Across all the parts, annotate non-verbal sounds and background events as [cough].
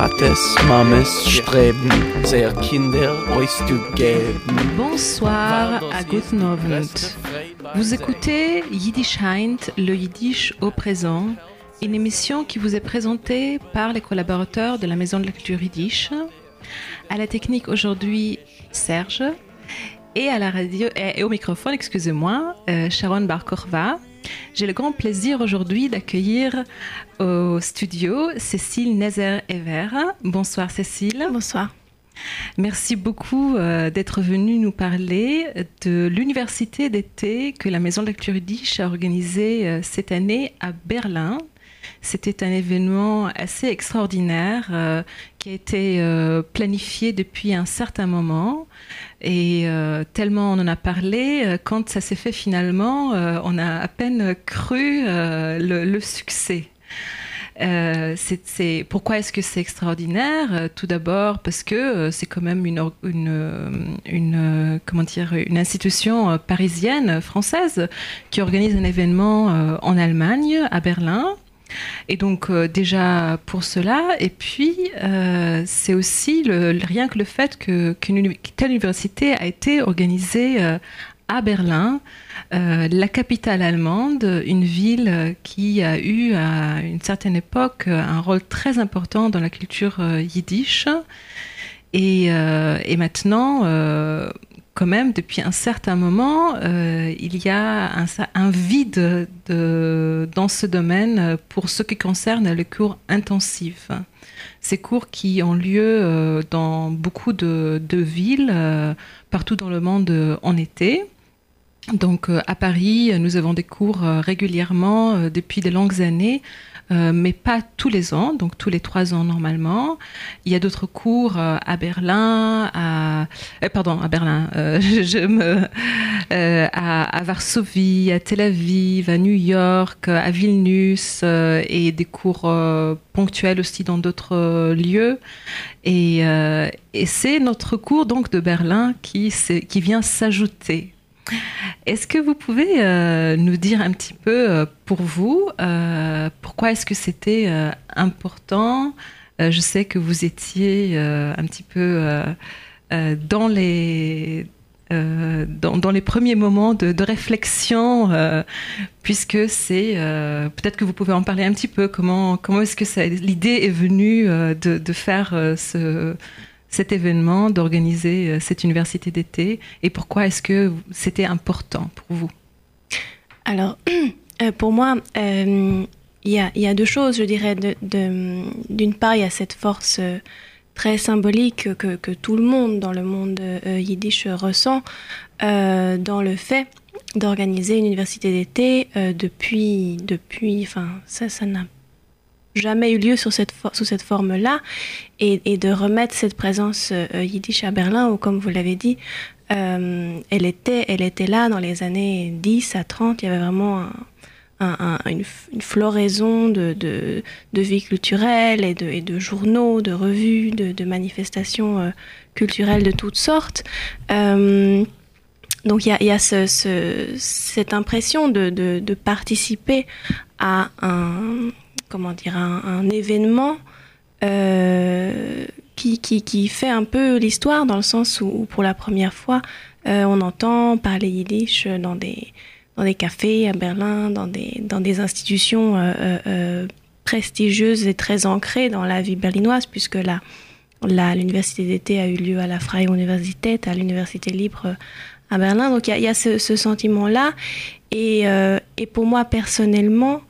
Vates, Mames streben, sehr Kinder euch zu geben. Bonsoir à Guten Abend. Vous écoutez Yiddish Heint, le Yiddish au présent, une émission qui vous est présentée par les collaborateurs de la Maison de la Culture Yiddish. À la technique aujourd'hui, Serge. Et à la radio et au microphone, excusez-moi, euh, Sharon Barkorva. J'ai le grand plaisir aujourd'hui d'accueillir au studio Cécile Nezer-Ever. Bonsoir Cécile. Bonsoir. Merci beaucoup euh, d'être venue nous parler de l'université d'été que la Maison de la Yiddish a organisée euh, cette année à Berlin. C'était un événement assez extraordinaire euh, qui a été euh, planifié depuis un certain moment. Et euh, tellement on en a parlé, euh, quand ça s'est fait finalement, euh, on a à peine cru euh, le, le succès. Euh, c'est- c'est- pourquoi est-ce que c'est extraordinaire? Euh, Tout d'abord parce que c'est quand même une, une, une, comment dire, une institution parisienne, française, qui organise un événement en Allemagne, à Berlin. Et donc euh, déjà pour cela, et puis euh, c'est aussi rien que le fait que qu'une telle université a été organisée euh, à Berlin, la capitale allemande, une ville qui a eu à une certaine époque un rôle très important dans la culture yiddish. Et, maintenant, quand même, depuis un certain moment, euh, il y a un, vide de, dans ce domaine euh, pour ce qui concerne les cours intensifs. Ces cours qui ont lieu euh, dans beaucoup de, de villes, partout dans le monde en été. Donc à Paris, nous avons des cours régulièrement depuis de longues années, euh, mais pas tous les ans, donc tous les trois ans normalement. Il y a d'autres cours euh, à Berlin, à euh, pardon à Berlin, [laughs] à, Varsovie, à Tel Aviv, à New York, à Vilnius et des cours ponctuels aussi dans d'autres lieux. Et, c'est notre cours donc de Berlin qui vient s'ajouter. Est-ce que vous pouvez euh, nous dire un petit peu euh, pour vous euh, pourquoi est-ce que c'était important? Je sais que vous étiez un petit peu dans les dans, les premiers moments de, réflexion, puisque c'est peut-être que vous pouvez en parler un petit peu. Comment comment est-ce que l'idée est venue de, faire ce cet événement, d'organiser euh, cette université d'été et pourquoi est-ce que c'était important pour vous? Alors, [clears throat] euh, pour moi, euh, il y, a, deux choses, je dirais. D'une part, il y a cette force très symbolique que, tout le monde dans le monde yiddish ressent dans le fait d'organiser une université d'été depuis, depuis, enfin, ça, ça n'a jamais eu lieu sur cette sous cette forme-là, et, de remettre cette présence euh, yiddish à Berlin, où, comme vous l'avez dit, euh, elle, était, elle était là dans les années 10 à 30. Il y avait vraiment un- un- un- une, floraison de, de, vie culturelle et de, et de journaux, de revues, de, manifestations euh, culturelles de toutes sortes. Donc il y a, y a ce- ce- cette impression de, de participer à un, comment dire, un, événement euh, qui, qui, qui fait un peu l'histoire dans le sens où, pour la première fois, euh, on entend parler yiddish dans des, dans des cafés à Berlin, dans des, dans des institutions euh, prestigieuses et très ancrées dans la vie berlinoise, puisque la, l'université d'été a eu lieu à la Freie Universität, à l'université libre à Berlin. Donc il y a, y a ce, ce sentiment-là. Et, et pour moi personnellement,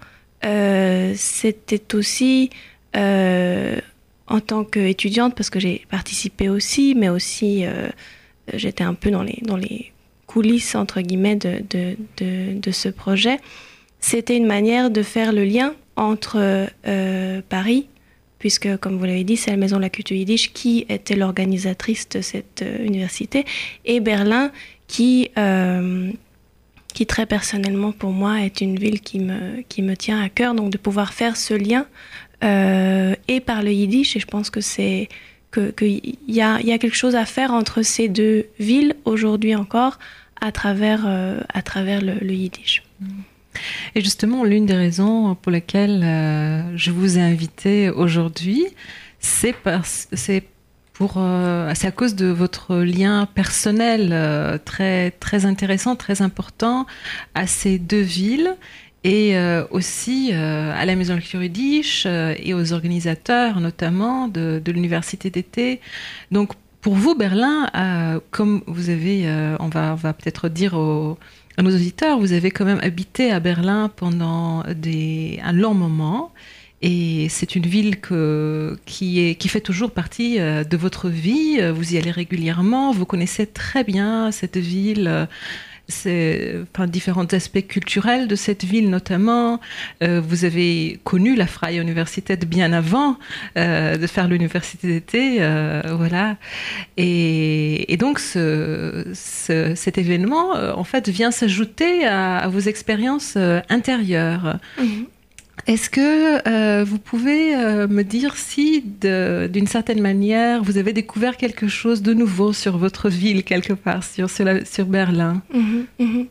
euh, c'était aussi euh, en tant qu'étudiante, parce que j'ai participé aussi, mais aussi euh, j'étais un peu dans les, coulisses, entre guillemets, de, de, ce projet. C'était une manière de faire le lien entre Paris, puisque, comme vous l'avez dit, c'est la Maison de la Culture Yiddish qui était l'organisatrice de cette université, et Berlin, qui, qui très personnellement pour moi est une ville qui me, qui me tient à cœur, donc de pouvoir faire ce lien euh, et par le yiddish, et je pense que c'est qu'il y a, y a quelque chose à faire entre ces deux villes aujourd'hui encore à travers, euh, à travers le, yiddish. Et justement, l'une des raisons pour lesquelles euh, je vous ai invité aujourd'hui, c'est c'est pour c'est à cause de votre lien personnel très très intéressant, très important à ces deux villes et aussi à la Maison de Yiddish et aux organisateurs notamment de, l'université d'été. Donc pour vous, Berlin, euh, comme vous avez, euh, on va, peut-être dire à nos auditeurs, vous avez quand même habité à Berlin pendant un long moment. Et c'est une ville que, qui, est, qui fait toujours partie euh, de votre vie. Vous y allez régulièrement. Vous connaissez très bien cette ville c'est enfin, différents aspects culturels de cette ville notamment. Euh, vous avez connu la Freie Universität bien avant euh, de faire l'université d'été, voilà. Et, donc ce, ce, cet événement, en fait, vient s'ajouter à, à, vos expériences intérieures. Mm-hmm. Est-ce que euh, vous pouvez euh, me dire si, d'une certaine manière, vous avez découvert quelque chose de nouveau sur votre ville, quelque part, sur, sur, Berlin? Mhm, mhm.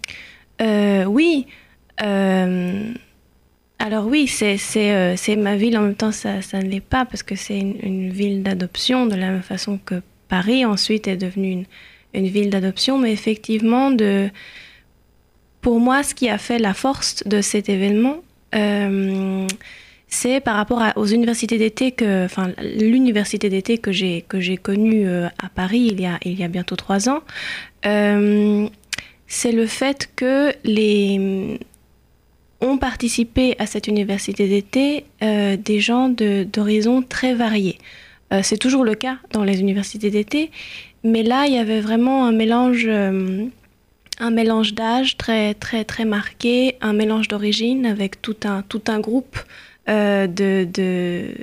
Euh, Oui. alors oui, c'est ma ville, en même temps, ça, ça ne l'est pas, parce que c'est une, ville d'adoption, de la même façon que Paris ensuite est devenue une, une ville d'adoption, mais effectivement, de, pour moi, ce qui a fait la force de cet événement, c'est par rapport aux universités d'été que, enfin, l'université d'été que j'ai que j'ai connue euh, à Paris il y a il y a bientôt trois ans. Euh, c'est le fait que les ont participé à cette université d'été des gens d'horizons très variés. c'est toujours le cas dans les universités d'été, mais là il y avait vraiment un mélange un mélange d'âge très très très marqué, un mélange d'origine avec tout un tout un groupe euh, de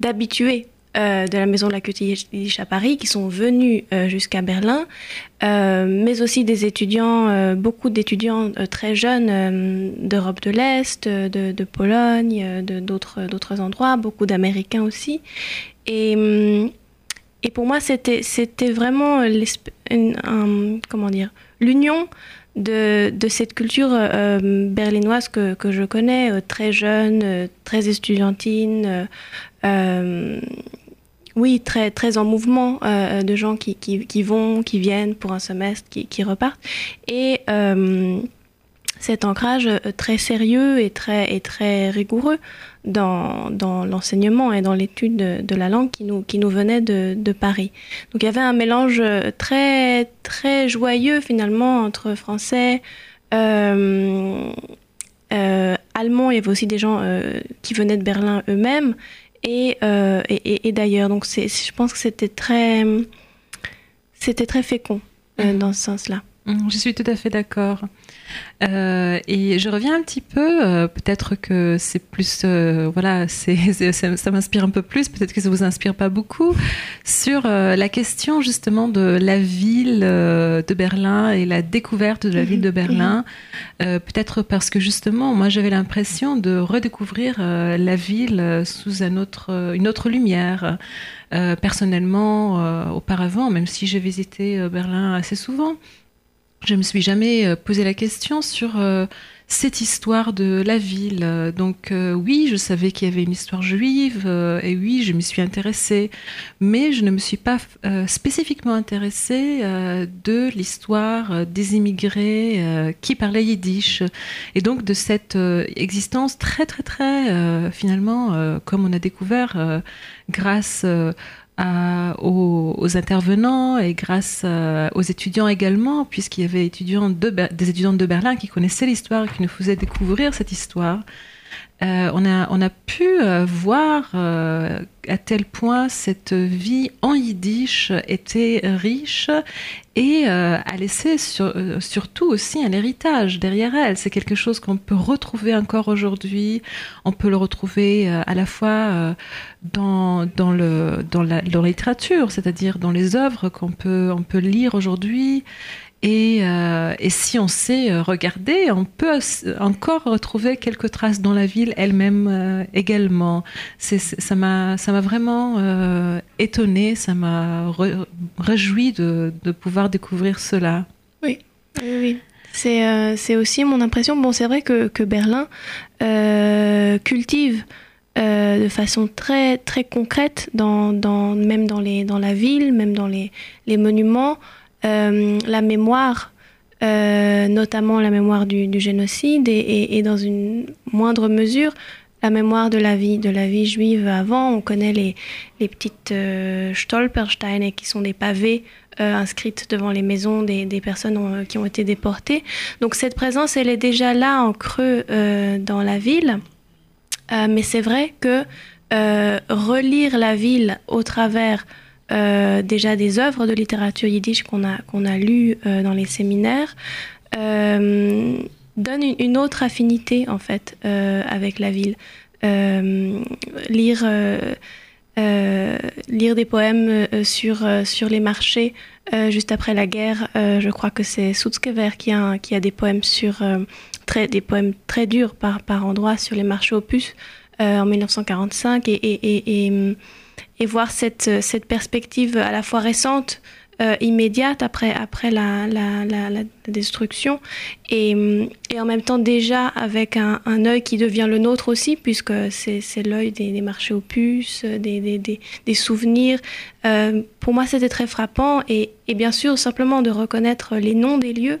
d'habitués euh, de la Maison de la Culture à Paris qui sont venus euh, jusqu'à Berlin, mais aussi des étudiants, beaucoup d'étudiants très jeunes d'Europe de l'Est, de, de, Pologne, de d'autres d'autres endroits, beaucoup d'Américains aussi, et hum, et pour moi c'était c'était vraiment un, comment dire l'union de, de, cette culture euh, berlinoise que, que, je connais, euh, très jeune, euh, très estudiantine, oui, très, très en mouvement, de gens qui, qui, qui, vont, qui viennent pour un semestre, qui, qui repartent. Et cet ancrage euh, très sérieux et très, et très rigoureux dans, dans l'enseignement et dans l'étude de, la langue qui nous, qui nous venait de, de, Paris. Donc il y avait un mélange euh, très, très joyeux finalement entre français, euh, euh, allemand, il y avait aussi des gens euh, qui venaient de Berlin eux-mêmes et, et, et d'ailleurs. Donc je pense que c'était très, c'était très fécond mmh. dans ce sens-là. Mmh, je suis tout à fait d'accord. Euh, et je reviens un petit peu, euh, peut-être que c'est plus, euh, voilà, c'est, [laughs] ça, ça m'inspire un peu plus, peut-être que ça vous inspire pas beaucoup, sur la question justement de la ville de Berlin et la découverte de la ville de mhm. Berlin. Mhm. peut-être parce que justement, moi j'avais l'impression de redécouvrir la ville sous un autre, une autre lumière. personnellement, auparavant, même si j'ai visité Berlin assez souvent, je me suis jamais euh, posé la question sur euh, cette histoire de la ville. Donc euh, oui, je savais qu'il y avait une histoire juive et oui, je m'y suis intéressée, mais je ne me suis pas spécifiquement intéressée de l'histoire des immigrés qui parlaient yiddish et donc de cette existence très très très finalement comme on a découvert grâce aux, intervenants et grâce euh, aux étudiants également, puisqu'il y avait étudiants de, des étudiants de Berlin qui connaissaient l'histoire et qui nous faisaient découvrir cette histoire. Euh, on, a, on a pu euh, voir euh, à tel point cette vie en yiddish était riche et euh, a laissé sur, euh, surtout aussi un héritage derrière elle. C'est quelque chose qu'on peut retrouver encore aujourd'hui. On peut le retrouver à la fois dans, dans, le, dans, la, dans la littérature, c'est-à-dire dans les œuvres qu'on peut, on peut lire aujourd'hui et, euh, et, si on sait euh, regarder, on peut encore retrouver quelques traces dans la ville elle-même euh, également. Ça m'a, vraiment euh, étonné, ça m'a réjoui de, de, pouvoir découvrir cela. Oui, oui, oui. C'est, euh, aussi mon impression. Bon, c'est vrai que, que Berlin cultive de façon très très concrète, dans, dans, même dans, les, dans la ville, même dans les, les monuments, la mémoire euh, notamment la mémoire du, génocide et, dans une moindre mesure la mémoire de la vie, de la vie juive avant. On connaît les, les petites euh, Stolpersteine qui sont des pavés euh, inscrites devant les maisons des, des personnes qui ont été déportées. Donc cette présence, elle est déjà là en creux dans la ville. mais c'est vrai que relire la ville au travers euh, déjà des œuvres de littérature yiddish qu'on a, qu'on a lues euh, dans les séminaires, euh, donne une, autre affinité en fait avec la ville. lire, lire des poèmes sur, sur les marchés juste après la guerre, je crois que c'est Sutzkever qui a, qui a des poèmes sur très, des poèmes très durs par, par endroits sur les marchés opus en 1945 et, et, et et voir cette, euh, cette perspective à la fois récente, euh, immédiate après, après la, la, destruction et, mm, et, en même temps déjà avec un, œil qui devient le nôtre aussi puisque c'est l'œil des, marchés aux puces, des, des, des, souvenirs. Euh, pour moi c'était très frappant et, et, bien sûr simplement de reconnaître les noms des lieux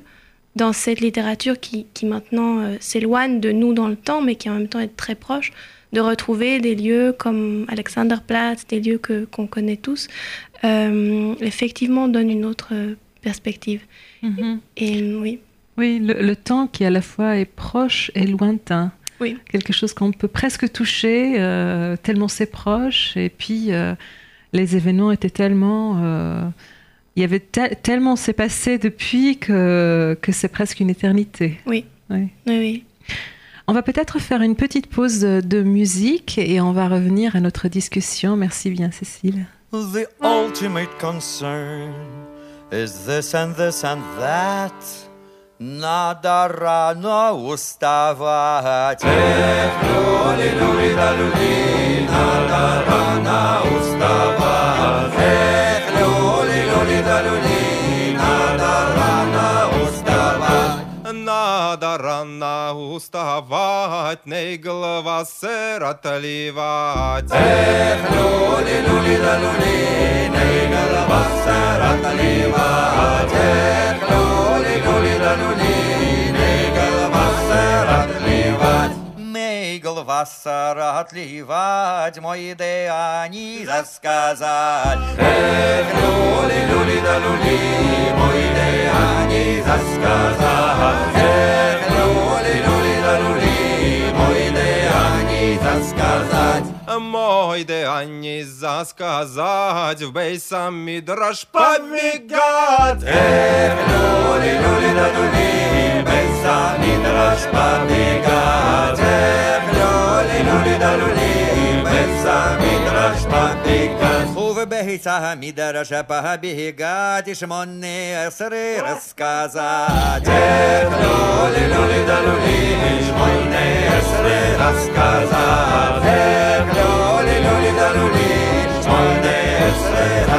dans cette littérature qui, qui maintenant euh, s'éloigne de nous dans le temps mais qui en même temps est très proche de retrouver des lieux comme Alexanderplatz, des lieux que qu'on connaît tous, euh, effectivement donne une autre perspective. Mhm. Et oui. Oui, le, temps qui à la fois est proche et lointain. Oui. Quelque chose qu'on peut presque toucher, euh, tellement c'est proche. Et puis, euh, les événements étaient tellement... il y avait tellement s'est passé depuis que, que c'est presque une éternité. Oui. Oui, oui. oui. On va peut-être faire une petite pause de musique et on va revenir à notre discussion. Merci bien, Cécile. The ultimate concern is this and this and that. Рано уставать, не голова сыр отливать. Эх, люли, люли, да люли, не голова сыр отливать. Эх, люли, люли, да люли, не голова сыр отливать. Мейгл вассара отливать, мой идеяни засказать. Эх, люли, люли, да люли, мой идеяни засказать. пройде они засказать, вбей сам мідраж памігат. Ем, люлі, люлі, да люлі, вбей сам мідраж памігат. Ем, люлі, да люлі, вбей сам мідраж памігат сагицага мидараша пагабиги гати шмонные сыры рассказать. Э, Дед люли люли да люли шмонные сыры рассказать. Э, Дед люли люли да люли шмонные сыры рассказать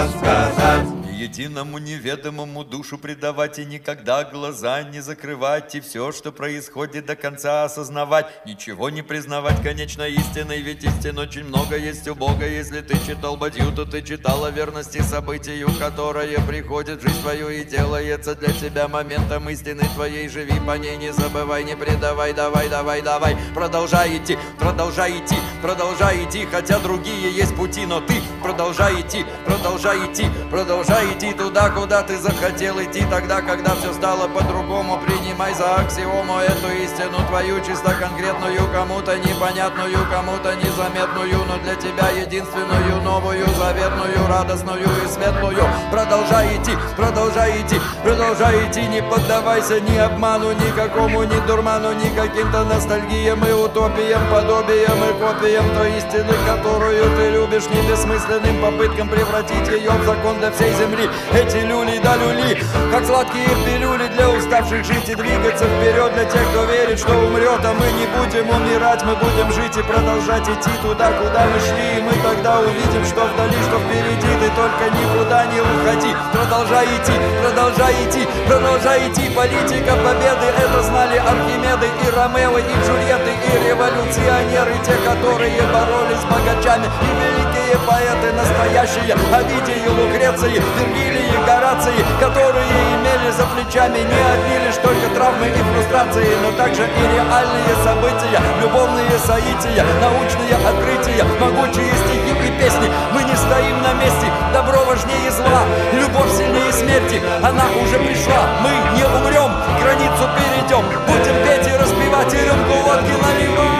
единому неведомому душу предавать и никогда глаза не закрывать, и все, что происходит, до конца осознавать, ничего не признавать конечной истиной, ведь истин очень много есть у Бога. Если ты читал Бадью, то ты читал о верности событию, которое приходит в жизнь твою и делается для тебя моментом истины твоей. Живи по ней, не забывай, не предавай, давай, давай, давай, продолжай идти, продолжай идти, продолжай идти, хотя другие есть пути, но ты продолжай идти, продолжай идти, продолжай идти идти туда, куда ты захотел идти Тогда, когда все стало по-другому. Принимай за аксиому эту истину Твою чисто конкретную, кому-то непонятную Кому-то незаметную, но для тебя единственную Новую, заветную, радостную и светлую. Продолжай идти, продолжай идти, продолжай идти Не поддавайся ни обману, никакому, ни дурману Ни каким-то ностальгиям и утопиям Подобиям и копиям той истины, которую ты любишь Не бессмысленным попыткам превратить ее в закон для всей земли. Эти люли да люли Как сладкие пилюли для уставших жить и двигаться вперед Для тех, кто верит, что умрет, а мы не будем умирать Мы будем жить и продолжать идти туда, куда мы шли. И мы тогда увидим, что вдали, что впереди. Ты только никуда не уходи. Продолжай идти, продолжай идти, продолжай идти. Политика победы, это знали Архимеды и Ромео, и Джульетты, и революционеры Те, которые боролись с богачами. И великие поэты настоящие Овидий и Лукреции, Вергилий и Гораций Которые имели за плечами не одни только травмы и фрустрации Но также и реальные события, любовные соития Научные открытия, могучие стихи и песни. Мы не стоим на месте, добро важнее зла Любовь сильнее смерти, она уже пришла Мы не умрем, границу перейдем Будем петь и распевать, и рюмку водки наливать.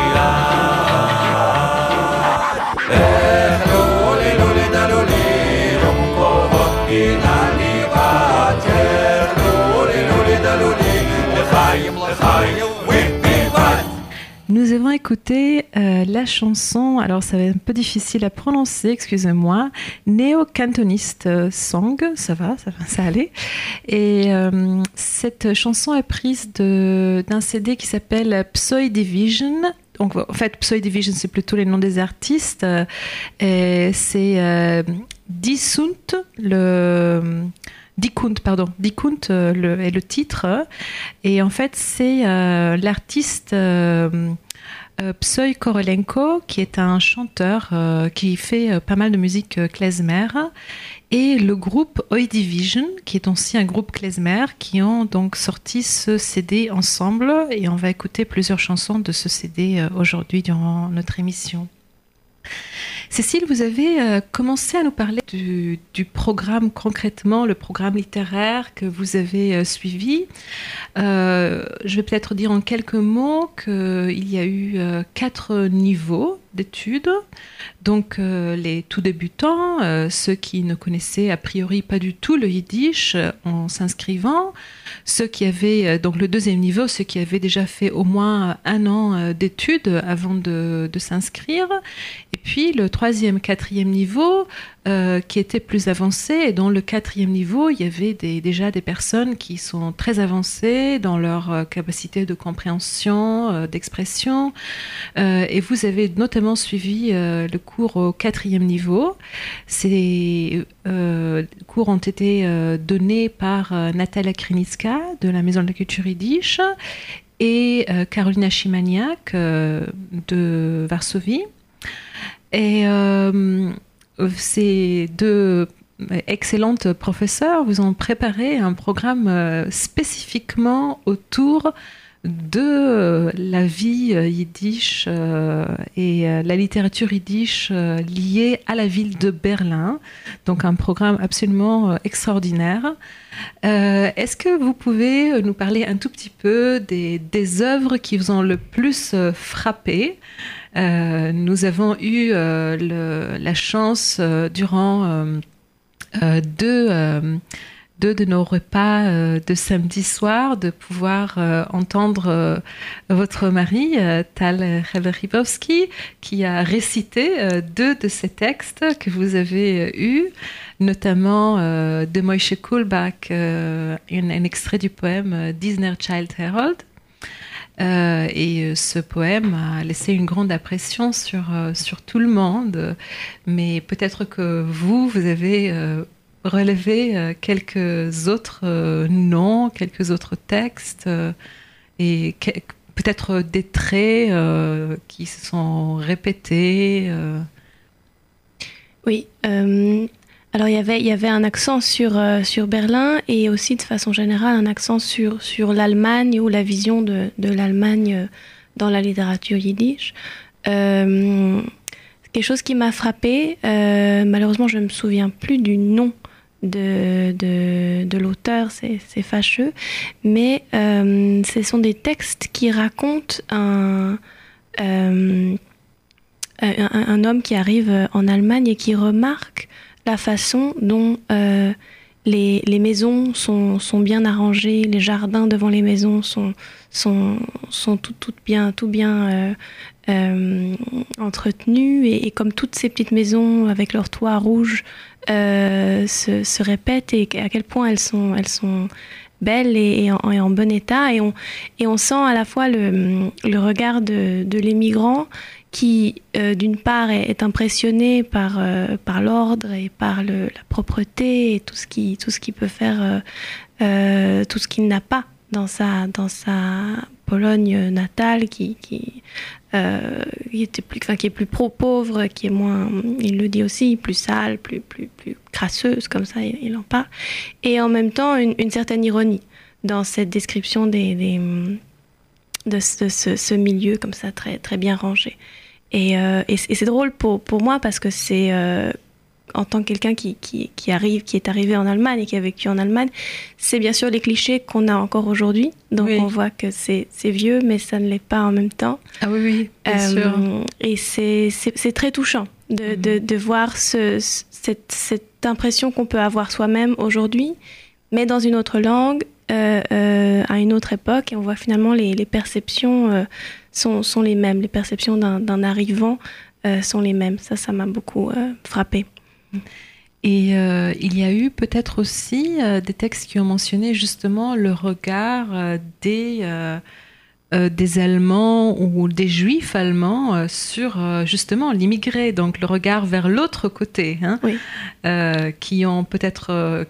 Эх, Nous avons écouté euh, la chanson, alors ça va être un peu difficile à prononcer, excusez-moi, néo-cantoniste euh, song, ça va, ça va, ça allait. Et euh, cette chanson est prise d'un CD qui s'appelle Psoy Division. Donc, en fait, Psoy Division, c'est plutôt les noms des artistes. c'est Disunt, le. Pardon, Dikunt euh, le, est le titre. Et en fait, c'est euh, l'artiste euh, euh, Psy Korolenko, qui est un chanteur qui fait pas mal de musique klezmer, et le groupe Oi Division, qui est aussi un groupe klezmer, qui ont donc sorti ce CD ensemble. Et on va écouter plusieurs chansons de ce CD aujourd'hui durant notre émission. Cécile, vous avez euh, commencé à nous parler du, programme concrètement, le programme littéraire que vous avez euh, suivi. Euh, je vais peut-être dire en quelques mots qu'il y a eu quatre niveaux d'études. Donc les tout débutants, ceux qui ne connaissaient a priori pas du tout le yiddish en s'inscrivant, ceux qui avaient donc le deuxième niveau, ceux qui avaient déjà fait au moins un an d'études avant de, de s'inscrire, et puis le troisième, quatrième niveau euh, qui était plus avancé, et dans le quatrième niveau, il y avait déjà des personnes qui sont très avancées dans leur euh, capacité de compréhension, euh, d'expression, et vous avez notamment suivi le cours au quatrième niveau. Ces cours ont été donnés par Natalia Krinitska de la Maison de la Culture Yiddish et Carolina Chimaniak de Varsovie. Et euh, ces deux excellentes professeurs vous ont préparé un programme euh, spécifiquement autour de euh, la vie yiddish et la littérature yiddish liée à la ville de Berlin. Donc un programme absolument extraordinaire. Est-ce que vous pouvez nous parler un tout petit peu des, œuvres qui vous ont le plus frappé? Euh, Nous avons eu euh, la chance euh, durant deux, de nos repas de samedi soir de pouvoir entendre votre mari, Tal Ribowski, qui a récité deux de ces textes que vous avez eus, notamment de Moïse Kulbach, un, un extrait du poème Disner Child Herald. Euh, et euh, ce poème a laissé une grande impression sur, euh, sur tout le monde. Mais peut-être que vous, vous avez relevé quelques autres noms, quelques autres textes, et peut-être des traits qui se sont répétés. Oui. Alors il y avait, il y avait un accent sur, euh, sur Berlin et aussi de façon générale un accent sur, sur l'Allemagne ou la vision de, de l'Allemagne euh, dans la littérature yiddish. Euh, quelque chose qui m'a frappé, euh, malheureusement je ne me souviens plus du nom de, de, de l'auteur, c'est fâcheux, mais euh, ce sont des textes qui racontent un... un, un homme qui arrive en Allemagne et qui remarque la façon dont euh, les, maisons sont, bien arrangées, les jardins devant les maisons sont, sont, tout, bien, euh, euh, entretenus et, comme toutes ces petites maisons avec leurs toits rouges se, répètent et à quel point elles sont, elles sont belles et, en, bon état. Et on, sent à la fois le, le regard de, de l'émigrant qui, d'une part, est, impressionné par, par l'ordre et par la propreté et tout ce qui, tout ce qui peut faire, tout ce qu'il n'a pas dans sa, dans sa Pologne natale, qui, qui, était plus, enfin, qui est plus pro-pauvre, qui est moins, il le dit aussi, plus sale, plus, plus, plus crasseuse, comme ça, il, en parle. Et en même temps, une, certaine ironie dans cette description des, des de, ce, ce, milieu comme ça très, très bien rangé. Et, euh, et, c'est drôle pour, pour, moi parce que c'est euh, en tant que quelqu'un qui, qui, qui, arrive, qui est arrivé en Allemagne et qui a vécu en Allemagne, c'est bien sûr les clichés qu'on a encore aujourd'hui. Donc on voit que c'est vieux, mais ça ne l'est pas en même temps. Ah oui, oui, bien euh, sûr. Et c'est très touchant de, de, mhm. de voir ce, cette, cette impression qu'on peut avoir soi-même aujourd'hui, mais dans une autre langue, à une autre époque et on voit finalement les, perceptions euh, sont, les mêmes. Les perceptions d'un arrivant sont les mêmes. Ça, ça m'a beaucoup frappé. Et il y a eu peut-être aussi des textes qui ont mentionné justement le regard des euh, des Allemands ou des Juifs allemands euh, sur euh, justement l'immigré, donc le regard vers l'autre côté, hein, qui ont peut-être,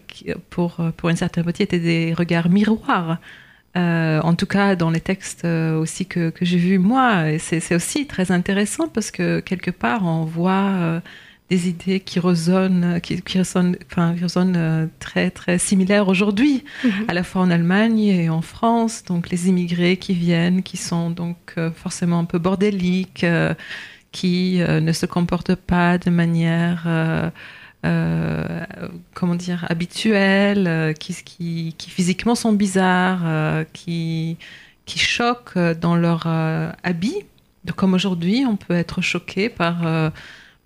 pour, pour une certaine moitié, été des regards miroirs. en tout cas, dans les textes aussi que, que j'ai vus moi, c'est aussi très intéressant parce que quelque part, on voit des idées qui résonnent, qui, qui résonnent, enfin, qui résonnent euh, très très similaires aujourd'hui, mhm. à la fois en Allemagne et en France. Donc les immigrés qui viennent, qui sont donc euh, forcément un peu bordéliques, euh, qui ne se comportent pas de manière comment dire habituelle, qui, qui, qui, physiquement sont bizarres, qui qui choquent dans leur habit. Comme aujourd'hui, on peut être choqué par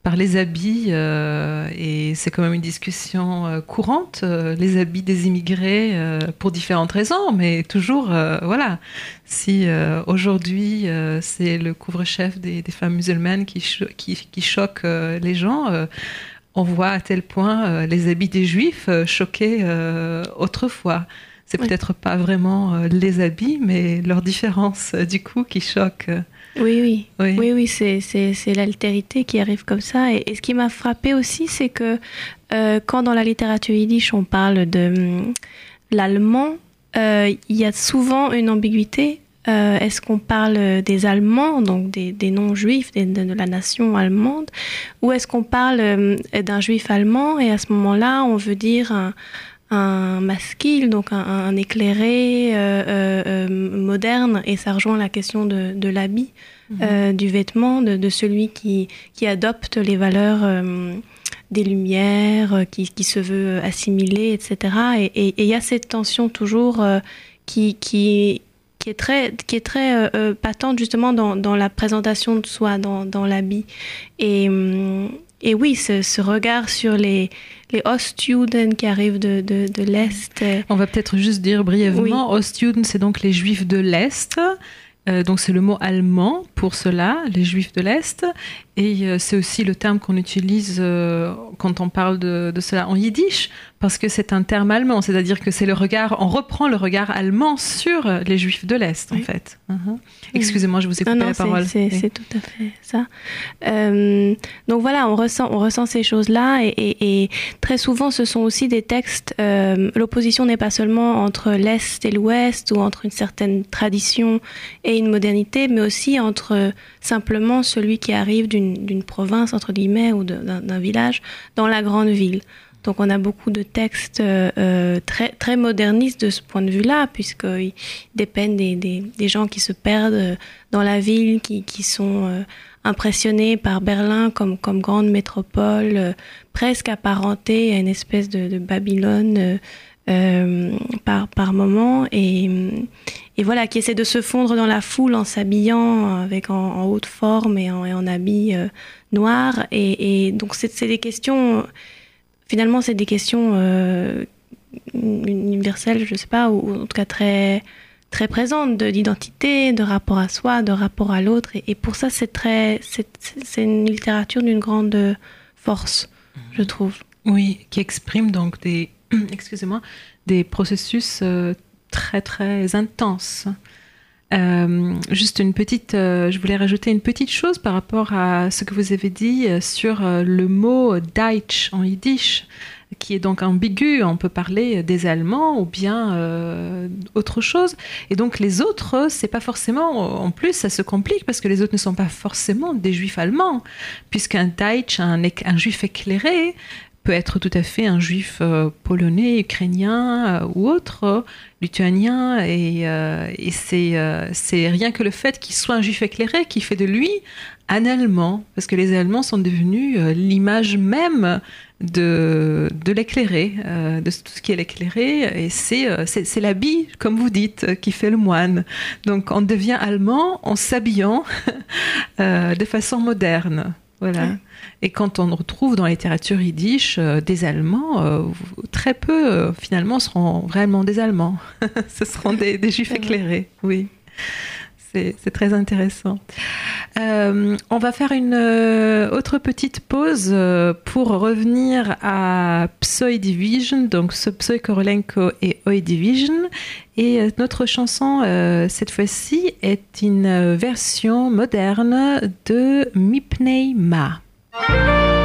par les habits, euh, et c'est quand même une discussion euh, courante, euh, les habits des immigrés pour différentes raisons, mais toujours, voilà, si aujourd'hui c'est le couvre-chef des, femmes musulmanes qui, qui, qui choque les gens, on voit à tel point les habits des juifs choquaient autrefois. C'est peut-être pas vraiment les habits, mais leur différence du coup qui choque. Oui, oui, oui, oui, c'est l'altérité qui arrive comme ça. Et, ce qui m'a frappé aussi, c'est que euh, quand dans la littérature yiddish on parle de hum, l'allemand, euh, il y a souvent une ambiguïté. Euh, est-ce qu'on parle des Allemands, donc des, non-juifs, de, la nation allemande, ou est-ce qu'on parle hum, d'un juif allemand? Et à ce moment-là, on veut dire un, un masquille, donc un, éclairé euh, euh, euh, moderne, et ça rejoint la question de, l'habit, mhm. du vêtement, de, celui qui, qui, adopte les valeurs des lumières, qui, qui, se veut assimiler, etc. Et il y a cette tension toujours qui, qui, qui est très, qui est très patente justement dans, dans, la présentation de soi, dans, dans l'habit. Et, hum, et oui, ce, ce, regard sur les, les Ostjuden qui arrivent de, de, de l'Est. On va peut-être juste dire brièvement, oui. Ostjuden, c'est donc les Juifs de l'Est. Euh, donc c'est le mot allemand pour cela, les Juifs de l'Est. Et euh, c'est aussi le terme qu'on utilise euh, quand on parle de, de, cela en yiddish, parce que c'est un terme allemand, c'est-à-dire que c'est le regard, on reprend le regard allemand sur les Juifs de l'Est, en fait. Uh-huh. Excusez-moi, je vous ai coupé la parole. C'est tout à fait ça. Euh, donc voilà, on ressent, on ressent ces choses-là, et, et, et, très souvent, ce sont aussi des textes. Euh, L'opposition n'est pas seulement entre l'Est et l'Ouest, ou entre une certaine tradition et une modernité, mais aussi entre simplement celui qui arrive d'une province, entre guillemets, ou d'un village, dans la grande ville. Donc on a beaucoup de textes euh, très, très modernistes de ce point de vue-là, puisqu'ils dépendent des, des, gens qui se perdent dans la ville, qui, sont euh, impressionnés par Berlin comme, grande métropole, euh, presque apparentée à une espèce de, Babylone euh, par, par moment, et, et, voilà, qui essaie de se fondre dans la foule en s'habillant avec en, en, haute forme et en, et en habit noir. Et, et donc c'est des questions finalement, c'est des questions euh, universelles, je ne sais pas, ou, en tout cas très, très présentes d'identité, de rapport à soi, de rapport à l'autre. Et, pour ça, c'est très, c'est une littérature d'une grande force, je trouve. Oui, qui exprime donc des, [clears throat] excusez-moi, des processus euh, très très intenses. Euh, juste une petite, euh, je voulais rajouter une petite chose par rapport à ce que vous avez dit euh, sur le mot Deutsch en yiddish, qui est donc ambigu. On peut parler des Allemands ou bien autre chose. Et donc les autres, c'est pas forcément. En plus, ça se complique parce que les autres ne sont pas forcément des Juifs allemands, puisqu'un Deutsch, un Juif éclairé, peut être tout à fait un juif euh, polonais, ukrainien euh, ou autre, euh, lituanien, et, et c'est rien que le fait qu'il soit un juif éclairé qui fait de lui un Allemand, parce que les Allemands sont devenus l'image même de, de l'éclairé, de tout ce qui est l'éclairé, et c'est l'habit, comme vous dites, qui fait le moine. Donc on devient allemand en s'habillant [laughs] de façon moderne. Voilà. Et quand on retrouve dans la littérature yiddish euh, des Allemands, euh, très peu euh, finalement seront vraiment des Allemands. [laughs] Ce seront des, Juifs éclairés, oui. C'est très intéressant. on va faire une autre petite pause pour revenir à Psoy Division, donc Psoy Korolenko et Oi Division. Et notre chanson, cette fois-ci, est une version moderne de Mipnei Ma. Thank you.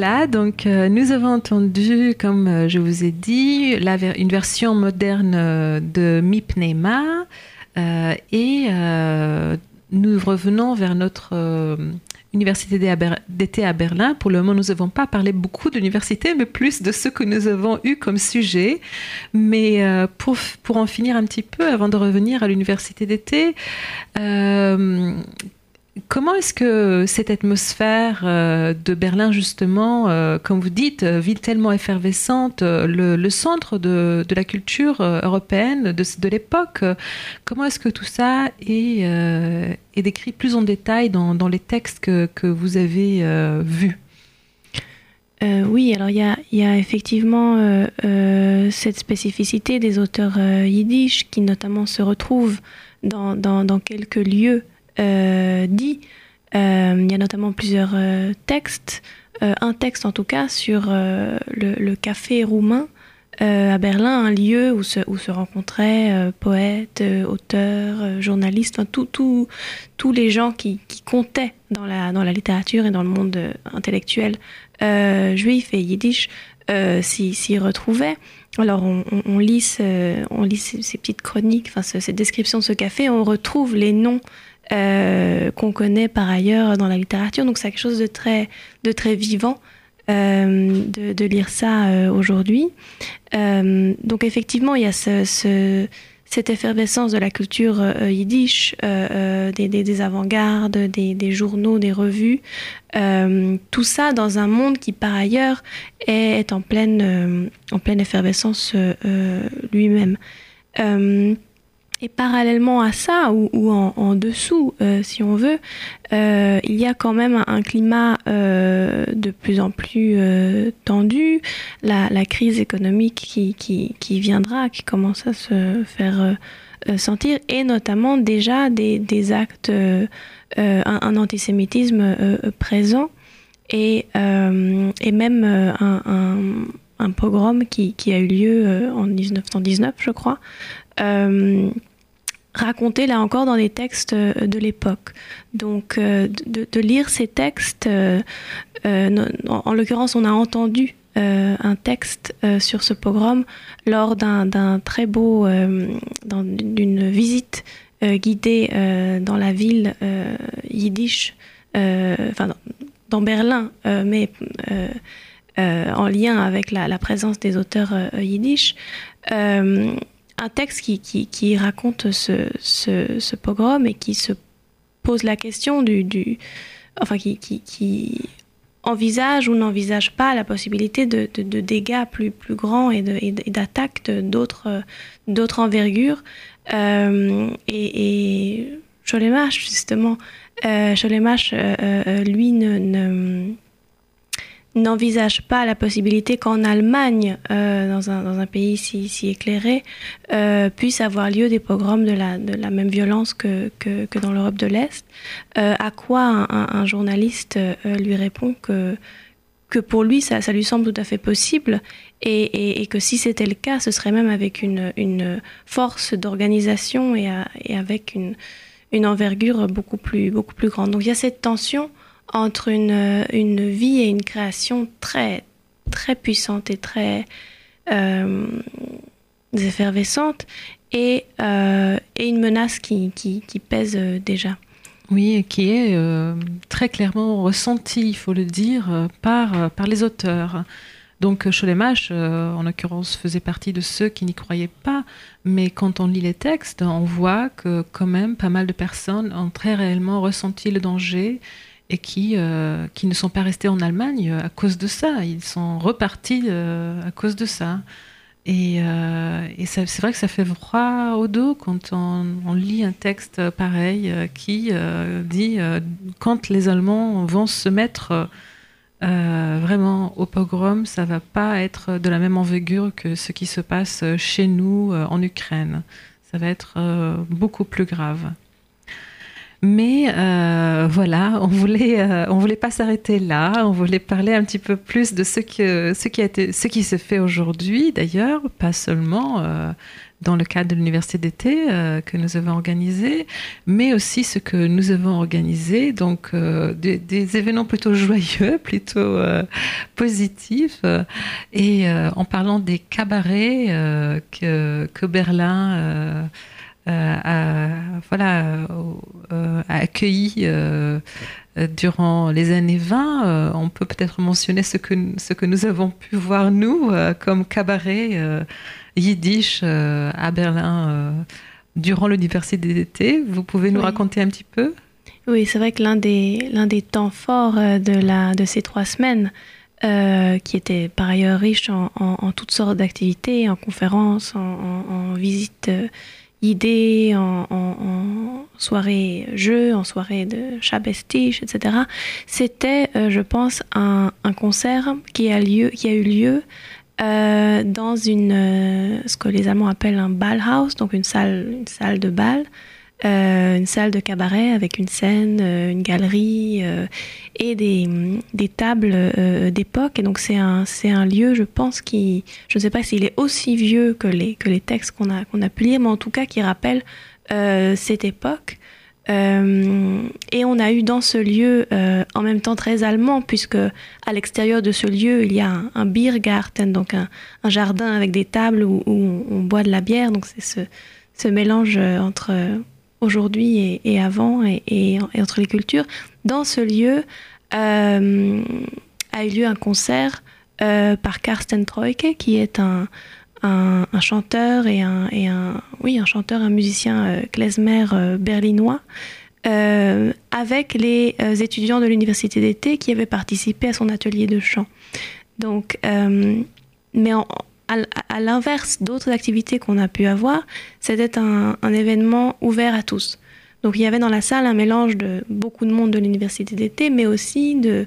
Voilà, donc euh, nous avons entendu, comme euh, je vous ai dit, une version moderne euh, de Mipnema et nous revenons vers notre université d'été à Berlin. Pour le moment, nous n'avons pas parlé beaucoup d'université, mais plus de ce que nous avons eu comme sujet. Mais pour, pour en finir un petit peu, avant de revenir à l'université d'été, Comment est-ce que cette atmosphère euh, de Berlin, justement, euh, comme vous dites, euh, ville tellement effervescente, le, centre de, la culture européenne de, l'époque, comment est-ce que tout ça est, décrit plus en détail dans, les textes que, vous avez vus? Oui, alors il y a, effectivement cette spécificité des auteurs yiddish qui notamment se retrouvent dans quelques lieux dit. Euh, il y a notamment plusieurs euh, textes, un texte en tout cas sur le, café roumain à Berlin, un lieu où se, rencontraient poètes, auteurs, journalistes, enfin, tous les gens qui, comptaient dans la, dans la littérature et dans le monde intellectuel juif et yiddish s'y retrouvaient. Alors on, lit, on lit ces, petites chroniques, enfin ces descriptions de ce café, on retrouve les noms euh, qu'on connaît par ailleurs dans la littérature. Donc c'est quelque chose de très, de très vivant euh, de, lire ça euh, aujourd'hui. donc effectivement, il y a ce, cette effervescence de la culture yiddish, des, des, avant-gardes, des, des, journaux, des revues, tout ça dans un monde qui par ailleurs est, en, pleine, en pleine effervescence lui-même. Et parallèlement à ça, ou, en, dessous, euh, si on veut, euh, il y a quand même un, climat euh, de plus en plus tendu, la, crise économique qui, qui, viendra, qui commence à se faire sentir, et notamment déjà des, actes, un, antisémitisme présent, et, et même un, pogrom qui, a eu lieu en 1919, je crois racontés là encore dans les textes euh, de l'époque. Donc euh, de, lire ces textes, euh, en, l'occurrence on a entendu un texte sur ce pogrom lors d'un très beau, d'une visite guidée dans la ville yiddish, enfin dans, Berlin, mais en lien avec la, présence des auteurs yiddish. Un texte qui, qui, raconte ce, ce, pogrom et qui se pose la question du, du enfin qui, qui, envisage ou n'envisage pas la possibilité de, de, dégâts plus, plus grands et d'attaques d'autres envergures. Euh, et, et Cholemache, justement, euh, Cholemache, euh, euh, lui, ne n'envisage pas la possibilité qu'en Allemagne, euh, dans, un, pays si, éclairé, euh, puisse avoir lieu des pogroms de la, même violence que, dans l'Europe de l'Est. Euh, à quoi un, journaliste euh, lui répond que, pour lui, ça, lui semble tout à fait possible et, que si c'était le cas, ce serait même avec une, force d'organisation et, avec une, une envergure beaucoup plus, beaucoup plus grande. Donc il y a cette tension entre une, une vie et une création très, très puissante et très euh, effervescente et, euh, et, une menace qui, qui, pèse euh, déjà. Oui, qui est euh, très clairement ressentie, il faut le dire, euh, par, euh, par les auteurs. Donc Cholemache, euh, en l'occurrence, faisait partie de ceux qui n'y croyaient pas, mais quand on lit les textes, on voit que quand même pas mal de personnes ont très réellement ressenti le danger et qui, euh, qui ne sont pas restés en Allemagne à cause de ça. Ils sont repartis euh, à cause de ça. Et, euh, et c'est vrai que ça fait froid au dos quand on, on lit un texte pareil euh, qui euh, dit euh, quand les Allemands vont se mettre vraiment au pogrom, ça va pas être de la même envergure que ce qui se passe chez nous en Ukraine. Ça va être beaucoup plus grave. Mais euh, voilà, on voulait, euh, on voulait pas s'arrêter là. On voulait parler un petit peu plus de ce que, ce qui a été, ce qui se fait aujourd'hui, d'ailleurs, pas seulement euh, dans le cadre de l'université d'été euh, que nous avons organisé, mais aussi ce que nous avons organisé, donc euh, des, des, événements plutôt joyeux, [laughs] plutôt euh, positifs, et en parlant des cabarets que, que Berlin a, voilà, euh, a accueilli euh, durant les années 20. on peut peut-être mentionner ce que, ce que nous avons pu voir, nous, comme cabaret yiddish à Berlin durant l'université d'été. Vous pouvez nous oui. raconter un petit peu? Oui, c'est vrai que l'un des, l'un des temps forts de, la, de ces trois semaines, euh, qui était par ailleurs riche en, en, en toutes sortes d'activités, en conférences, en, en visites idées, en, en, soirée jeu, en soirée de Chabestiche, etc. C'était, euh, je pense, un, un, concert qui a, lieu, qui a eu lieu euh, dans une, euh, ce que les Allemands appellent un Ballhaus, donc une salle, une salle de bal, euh, une salle de cabaret avec une scène, euh, une galerie euh, et des, des tables euh, d'époque. Et donc c'est un, c'est un lieu, je pense, qui, je ne sais pas s'il est aussi vieux que les, que les textes qu'on a, qu'on a pu lire, mais en tout cas qui rappelle euh, cette époque. Et on a eu dans ce lieu, en même temps très allemand, puisque à l'extérieur de ce lieu, il y a un, un Biergarten, donc un, un, jardin avec des tables où, où on, on, boit de la bière. Donc c'est ce, ce mélange entre aujourd'hui et, avant et, entre les cultures. Dans ce lieu euh, a eu lieu un concert euh, par Karsten Troike, qui est un, un, chanteur et un, oui, un chanteur, un musicien euh, klezmer euh, berlinois, avec les étudiants de l'université d'été qui avaient participé à son atelier de chant. Donc, mais en, à, l'inverse d'autres activités qu'on a pu avoir, c'était un, un, événement ouvert à tous. Donc il y avait dans la salle un mélange de beaucoup de monde de l'université d'été, mais aussi de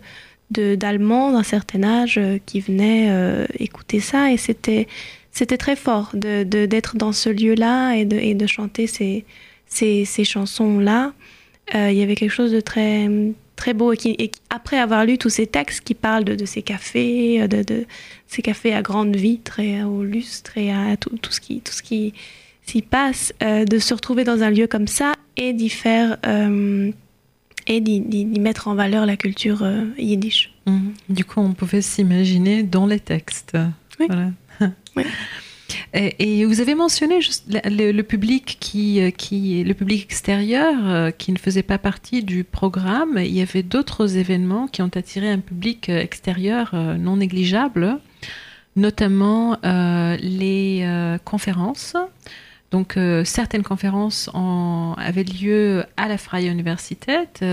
d'Allemands d'un certain âge euh, qui venaient euh, écouter ça et c'était c'était très fort de d'être dans ce lieu-là et de, et de chanter ces, ces, ces chansons-là. Euh, il y avait quelque chose de très très beau et, qui, et après avoir lu tous ces textes qui parlent de, de ces cafés, de, de, ces cafés à grande vitre et au lustre et à tout, tout ce qui, tout ce qui s'y passe, euh, de se retrouver dans un lieu comme ça et d'y faire euh, et d'y mettre en valeur la culture euh, yiddish. Mmh. Du coup, on pouvait s'imaginer dans les textes. Oui. Voilà. oui. Et, vous avez mentionné juste le, public qui, euh, qui, le public extérieur euh, qui ne faisait pas partie du programme. Il y avait d'autres événements qui ont attiré un public euh, extérieur non négligeable. notamment les conférences. Donc certaines conférences avaient lieu à la Freie Universität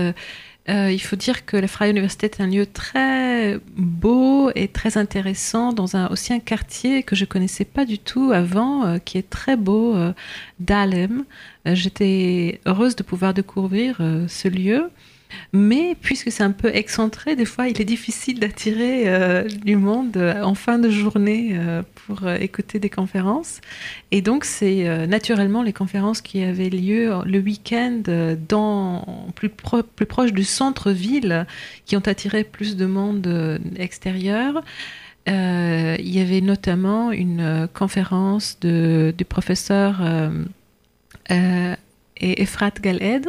euh, il faut dire que la Freie Universität est un lieu très beau et très intéressant dans un, aussi un quartier que je connaissais pas du tout avant, euh, qui est très beau, euh, Dahlem. J'étais heureuse de pouvoir découvrir ce lieu. Mais puisque c'est un peu excentré, des fois, il est difficile d'attirer euh, du monde euh, en fin de journée euh, pour écouter des conférences. Et donc, c'est naturellement les conférences qui avaient lieu le week-end dans plus, proche du centre-ville qui ont attiré plus de monde extérieur. il y avait notamment une conférence de, du professeur et Efrat Galed,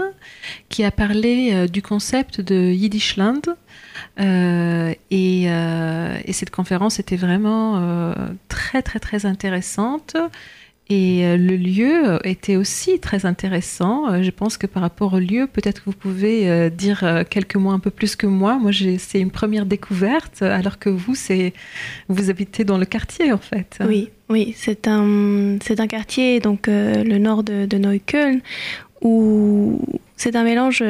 qui a parlé euh, du concept de Yiddishland. Euh, euh, et, cette conférence était vraiment très très très intéressante. Et euh, le lieu était aussi très intéressant. Euh, je pense que par rapport au lieu, peut-être que vous pouvez euh, dire quelques mots un peu plus que moi. Moi, c'est une première découverte, alors que vous, vous habitez dans le quartier en fait. Oui, oui, c'est un c'est un quartier donc le nord de, de Neukölln où c'est un mélange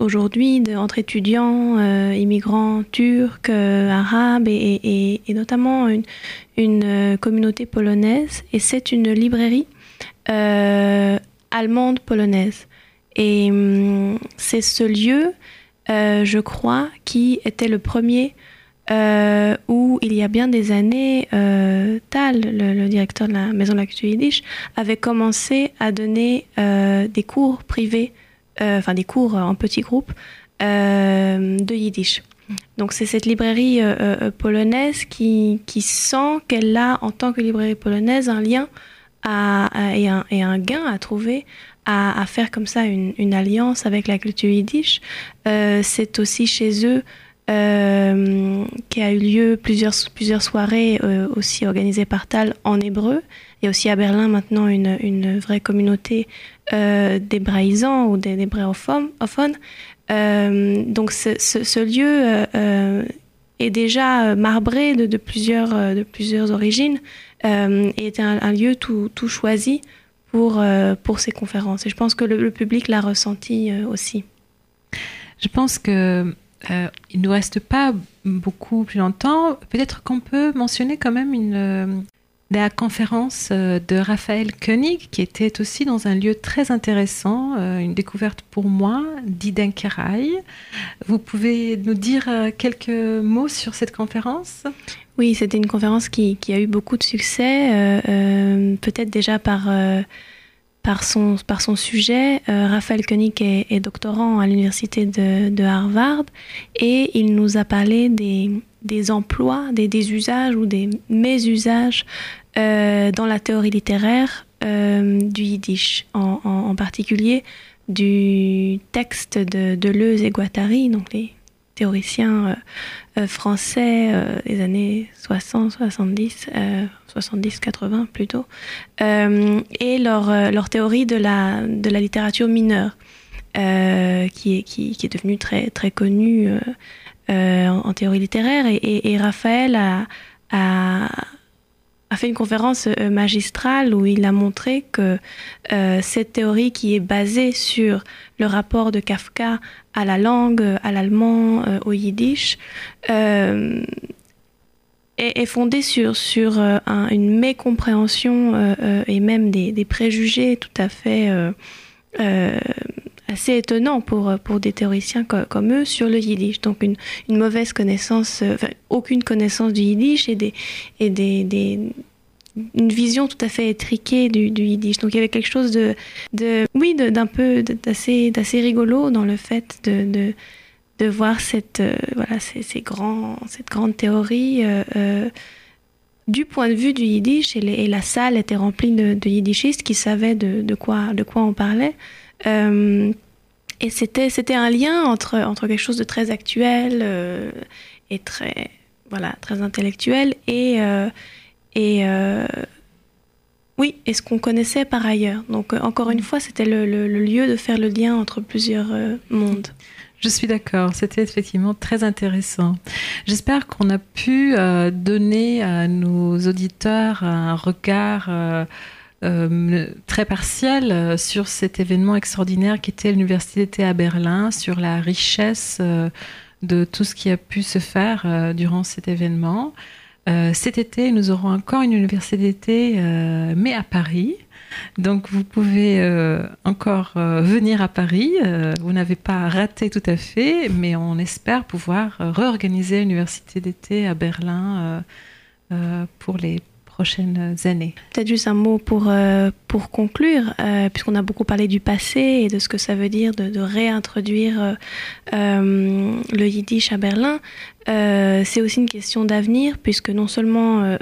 aujourd'hui entre étudiants, euh, immigrants turcs, euh, arabes et, notamment une, euh, communauté polonaise. Et c'est une librairie allemande polonaise. Et hum, c'est ce lieu, je crois, qui était le premier où il y a bien des années, Tal, le, directeur de la Maison de la Culture Yiddish, avait commencé à donner des cours privés euh, enfin des cours en petits groupes euh, de yiddish. Donc c'est cette librairie euh, polonaise qui, sent qu'elle a, en tant que librairie polonaise, un lien et, un, gain à trouver à, faire comme ça une, alliance avec la culture yiddish. Euh, c'est aussi chez eux euh, qui a eu lieu plusieurs, soirées euh, aussi organisées par Tal en hébreu. Il y a aussi à Berlin maintenant une vraie communauté euh, d'hébraïsants ou d'hébréophones. Euh, donc ce, lieu euh, euh, est déjà marbré de, plusieurs, de plusieurs origines et est un, lieu tout, choisi pour, pour ces conférences. Et je pense que le, le public l'a ressenti aussi. Je pense que euh, il ne nous reste pas beaucoup plus longtemps. Peut-être qu'on peut mentionner quand même une, la conférence euh, de Raphaël Koenig, qui était aussi dans un lieu très intéressant, euh, une découverte pour moi, d'Idenkerai. Vous pouvez nous dire euh, quelques mots sur cette conférence? Oui, c'était une conférence qui, qui, a eu beaucoup de succès, peut-être déjà par, par, son, par son sujet. Raphaël Koenig est, doctorant à l'université de, Harvard et il nous a parlé des des emplois, des, usages ou des mésusages euh, dans la théorie littéraire euh, du yiddish, en, particulier du texte de Deleuze et Guattari, donc les théoriciens euh, français des années 60, 70, 70, 80 plutôt, et leur, théorie de la, littérature mineure, qui, est, devenue très, connue en, théorie littéraire. Et, Raphaël a, a, fait une conférence euh, magistrale où il a montré que euh, cette théorie qui est basée sur le rapport de Kafka à la langue, à l'allemand, euh, au yiddish, euh, est, fondée sur, sur un, une mécompréhension et même des, préjugés tout à fait assez étonnant pour, pour des théoriciens co comme eux sur le yiddish. Donc une, une mauvaise connaissance, euh, enfin, aucune connaissance du yiddish et, des, et des, des, une vision tout à fait étriquée du, du yiddish. Donc il y avait quelque chose de, de oui, d'un peu d'assez rigolo dans le fait de, de, de voir cette, euh, voilà, ces, ces grands, cette grande théorie. Euh, euh, du point de vue du yiddish, et, la salle était remplie de, de yiddishistes qui savaient de, de, quoi, de quoi on parlait. Euh, et c'était c'était un lien entre entre quelque chose de très actuel euh, et très voilà très intellectuel et euh, et oui et ce qu'on connaissait par ailleurs. Donc encore une fois c'était le, lieu de faire le lien entre plusieurs mondes. Je suis d'accord, c'était effectivement très intéressant. J'espère qu'on a pu donner à nos auditeurs un regard euh, très partiel sur cet événement extraordinaire qui était l'Université d'été à Berlin, sur la richesse de tout ce qui a pu se faire durant cet événement. cet été, nous aurons encore une université d'été, mais à Paris. Donc vous pouvez euh, encore euh, venir à Paris. Euh, vous n'avez pas raté tout à fait, mais on espère pouvoir réorganiser l'université d'été à Berlin pour les prochaines années. Peut-être juste un mot pour, euh, pour conclure, euh, puisqu'on a beaucoup parlé du passé et de ce que ça veut dire de, réintroduire euh, le yiddish à Berlin. c'est aussi une question d'avenir, puisque non seulement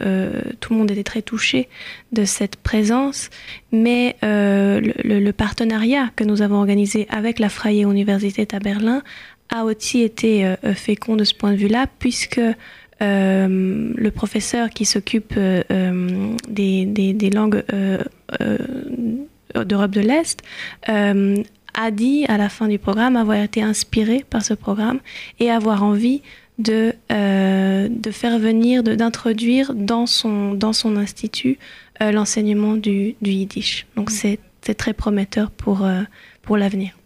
tout le monde était très touché de cette présence, mais le, partenariat que nous avons organisé avec la Freie Universität à Berlin a aussi été fécond de ce point de vue-là, puisque le professeur qui s'occupe euh, euh, des, des, langues d'Europe de l'Est a dit à la fin du programme avoir été inspiré par ce programme et avoir envie de, de faire venir, d'introduire dans son, dans son institut l'enseignement du, du, yiddish. Donc mm. c'est très prometteur pour, pour l'avenir.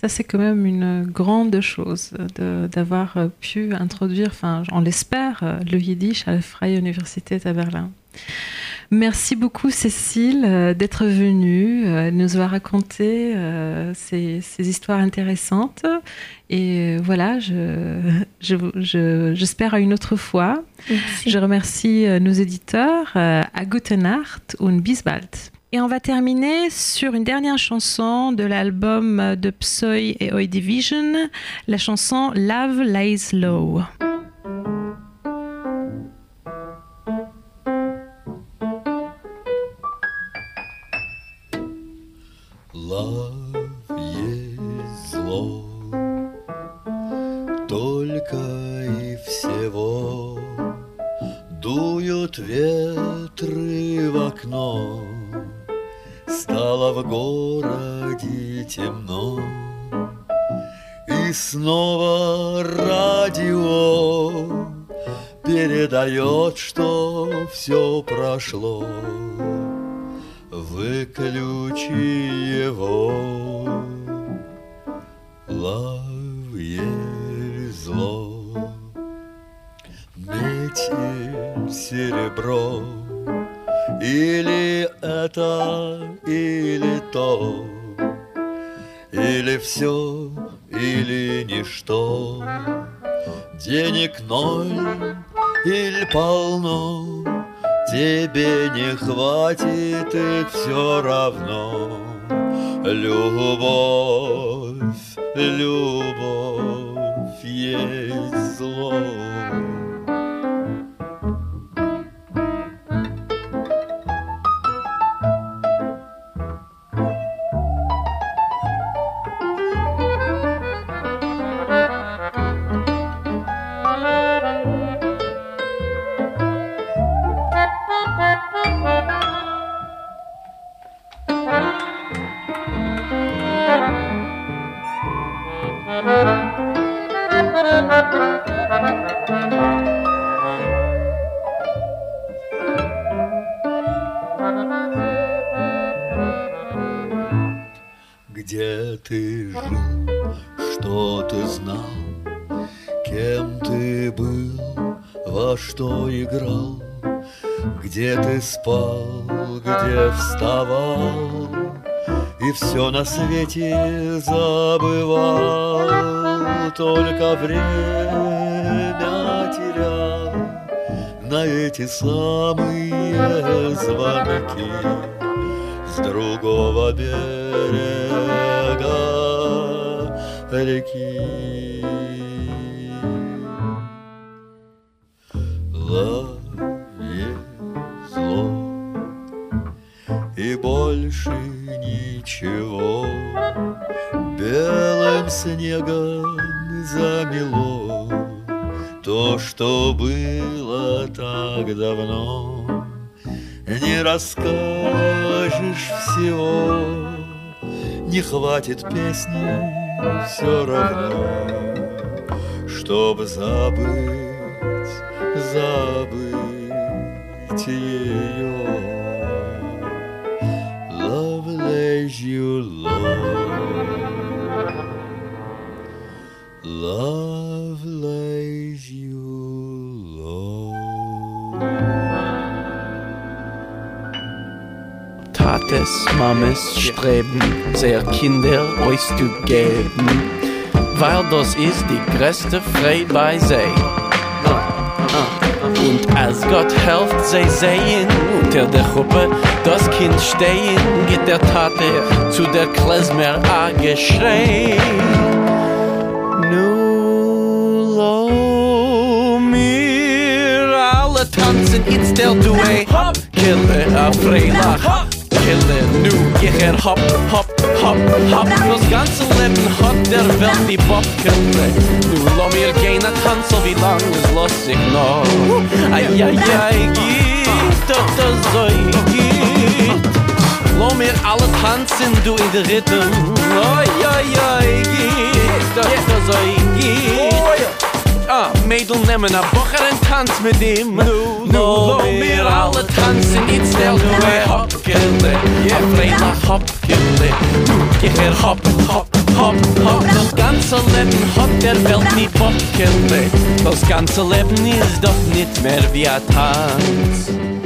Ça, c'est quand même une grande chose d'avoir pu introduire, enfin, on l'espère, le yiddish à la Freie Universität à Berlin. Merci beaucoup Cécile euh, d'être venue, euh, nous avoir raconté euh, ces, histoires intéressantes. Et voilà, j'espère [laughs] je, je, à une autre fois. Je remercie nos éditeurs, à Guten Nacht und bis bald. Et on va terminer sur une dernière chanson de l'album de Psy et Oi Division, la chanson Love Lays Low. pode и все на свете забывал, только время терял на эти самые звонки с другого берега реки. Расскажешь всего, не хватит песни все равно, чтобы забыть, забыть ее. Tates, Mames streben, sehr Kinder euch zu geben, weil das ist die größte Freude bei sie. Und als Gott helft sie sehen, unter der Gruppe das Kind stehen, geht der Tate zu der Klezmer a geschrei. Nu lo mir alle tanzen, it's der Duet, kille a Freilach, kille nu, ich er hop, hop, hop, hop, das ganze Leben hat der Welt die Bockele. Nu lo mir gehen a tanzel, wie lang es los ich noch, ai, ai, ai, geht, doch das so geht. Lo mir alle tanzen, du in der Rhythm, oi, oi, oi, geht, doch das so geht. Ah, Mädel nemmen a Bocher en tanz mit ihm. Nu, nu, lo mir alle tanzen Jetzt stell du ein Hopkele. Ja, Freilach Hopkele. Nu, geh her hop, hop, hop, hop Das ganze Leben hat der Welt nie Bockkele Das ganze Leben ist doch nicht mehr wie ein Tanz